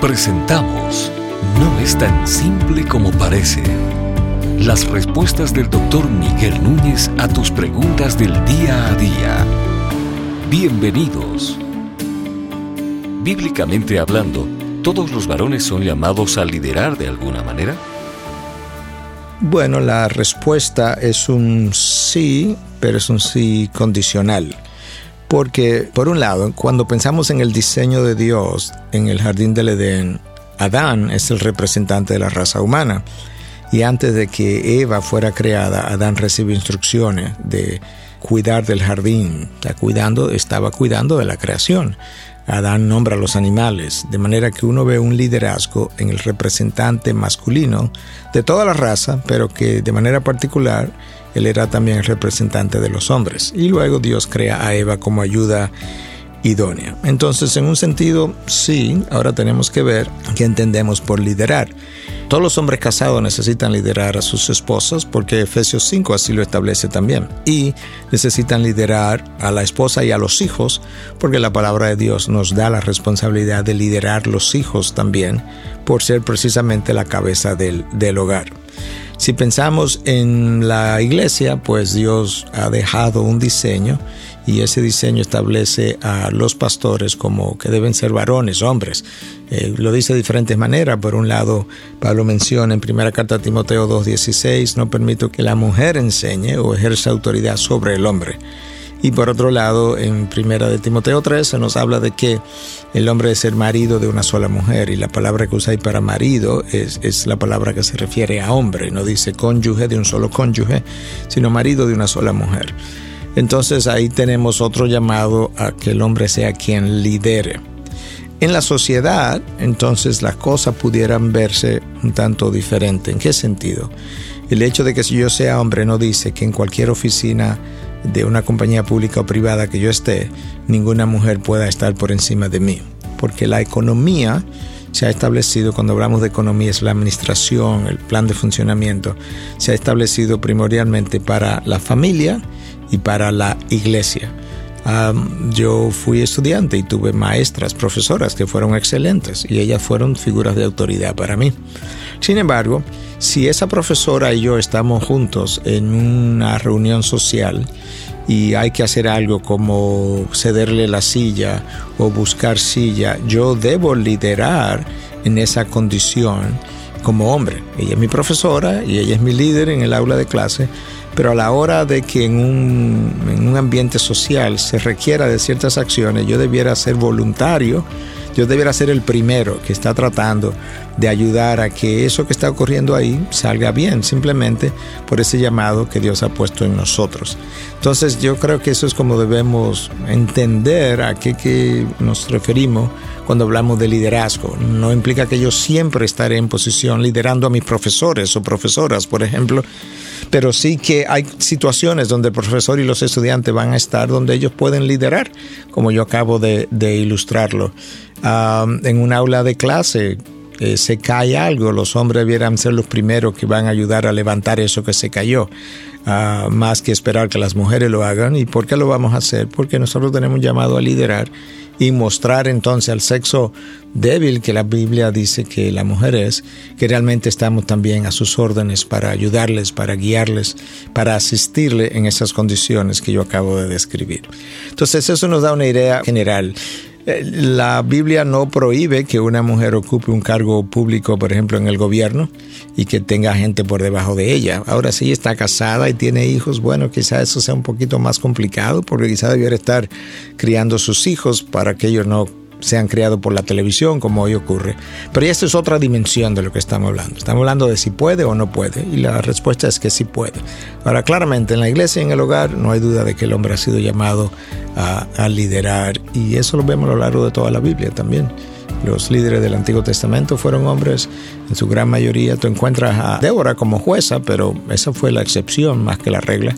Presentamos No es tan simple como parece. Las respuestas del doctor Miguel Núñez a tus preguntas del día a día. Bienvenidos. Bíblicamente hablando, ¿todos los varones son llamados a liderar de alguna manera? Bueno, la respuesta es un sí, pero es un sí condicional. Porque, por un lado, cuando pensamos en el diseño de Dios en el jardín del Edén, Adán es el representante de la raza humana. Y antes de que Eva fuera creada, Adán recibe instrucciones de cuidar del jardín. Está cuidando, estaba cuidando de la creación. Adán nombra a los animales, de manera que uno ve un liderazgo en el representante masculino de toda la raza, pero que de manera particular él era también el representante de los hombres. Y luego Dios crea a Eva como ayuda idónea. Entonces, en un sentido, sí, ahora tenemos que ver qué entendemos por liderar. Todos los hombres casados necesitan liderar a sus esposas porque Efesios 5 así lo establece también. Y necesitan liderar a la esposa y a los hijos porque la palabra de Dios nos da la responsabilidad de liderar los hijos también por ser precisamente la cabeza del, del hogar. Si pensamos en la iglesia, pues Dios ha dejado un diseño y ese diseño establece a los pastores como que deben ser varones, hombres. Eh, lo dice de diferentes maneras. Por un lado, Pablo menciona en primera carta a Timoteo 2.16, no permito que la mujer enseñe o ejerza autoridad sobre el hombre. Y por otro lado, en primera de Timoteo 3 se nos habla de que el hombre es ser marido de una sola mujer y la palabra que ahí para marido es, es la palabra que se refiere a hombre, no dice cónyuge de un solo cónyuge, sino marido de una sola mujer. Entonces ahí tenemos otro llamado a que el hombre sea quien lidere. En la sociedad, entonces las cosas pudieran verse un tanto diferente. ¿En qué sentido? El hecho de que si yo sea hombre no dice que en cualquier oficina de una compañía pública o privada que yo esté, ninguna mujer pueda estar por encima de mí. Porque la economía se ha establecido, cuando hablamos de economía, es la administración, el plan de funcionamiento, se ha establecido primordialmente para la familia y para la iglesia. Yo fui estudiante y tuve maestras, profesoras que fueron excelentes y ellas fueron figuras de autoridad para mí. Sin embargo, si esa profesora y yo estamos juntos en una reunión social y hay que hacer algo como cederle la silla o buscar silla, yo debo liderar en esa condición como hombre. Ella es mi profesora y ella es mi líder en el aula de clase, pero a la hora de que en un, en un ambiente social se requiera de ciertas acciones, yo debiera ser voluntario yo debería ser el primero que está tratando de ayudar a que eso que está ocurriendo ahí salga bien, simplemente por ese llamado que Dios ha puesto en nosotros. Entonces yo creo que eso es como debemos entender a qué, qué nos referimos cuando hablamos de liderazgo. No implica que yo siempre estaré en posición liderando a mis profesores o profesoras, por ejemplo, pero sí que hay situaciones donde el profesor y los estudiantes van a estar donde ellos pueden liderar, como yo acabo de, ilustrarlo. en un aula de clase eh, se cae algo, los hombres debieran ser los primeros que van a ayudar a levantar eso que se cayó, más que esperar que las mujeres lo hagan. ¿Y por qué lo vamos a hacer? Porque nosotros tenemos llamado a liderar y mostrar entonces al sexo débil que la Biblia dice que la mujer es, que realmente estamos también a sus órdenes para ayudarles, para guiarles, para asistirle en esas condiciones que yo acabo de describir. Entonces eso nos da una idea general. Eh, la Biblia no prohíbe que una mujer ocupe un cargo público, por ejemplo, en el gobierno y que tenga gente por debajo de ella. Ahora sí está casada y tiene hijos, bueno, quizá eso sea un poquito más complicado porque quizá debiera estar criando sus hijos para que ellos no sean criados por la televisión, como hoy ocurre. Pero esta es otra dimensión de lo que estamos hablando. Estamos hablando de si puede o no puede, y la respuesta es que sí puede. Ahora, claramente, en la iglesia y en el hogar no hay duda de que el hombre ha sido llamado a, a liderar, y eso lo vemos a lo largo de toda la Biblia también. Los líderes del Antiguo Testamento fueron hombres, en su gran mayoría. Tú encuentras a Débora como jueza, pero esa fue la excepción más que la regla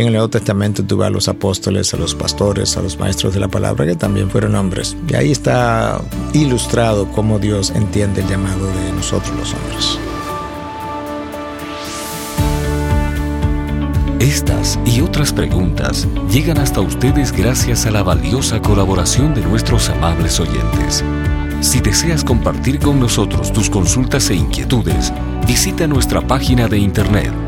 en el Nuevo Testamento tuve a los apóstoles, a los pastores, a los maestros de la palabra, que también fueron hombres. Y ahí está ilustrado cómo Dios entiende el llamado de nosotros los hombres. Estas y otras preguntas llegan hasta ustedes gracias a la valiosa colaboración de nuestros amables oyentes. Si deseas compartir con nosotros tus consultas e inquietudes, visita nuestra página de internet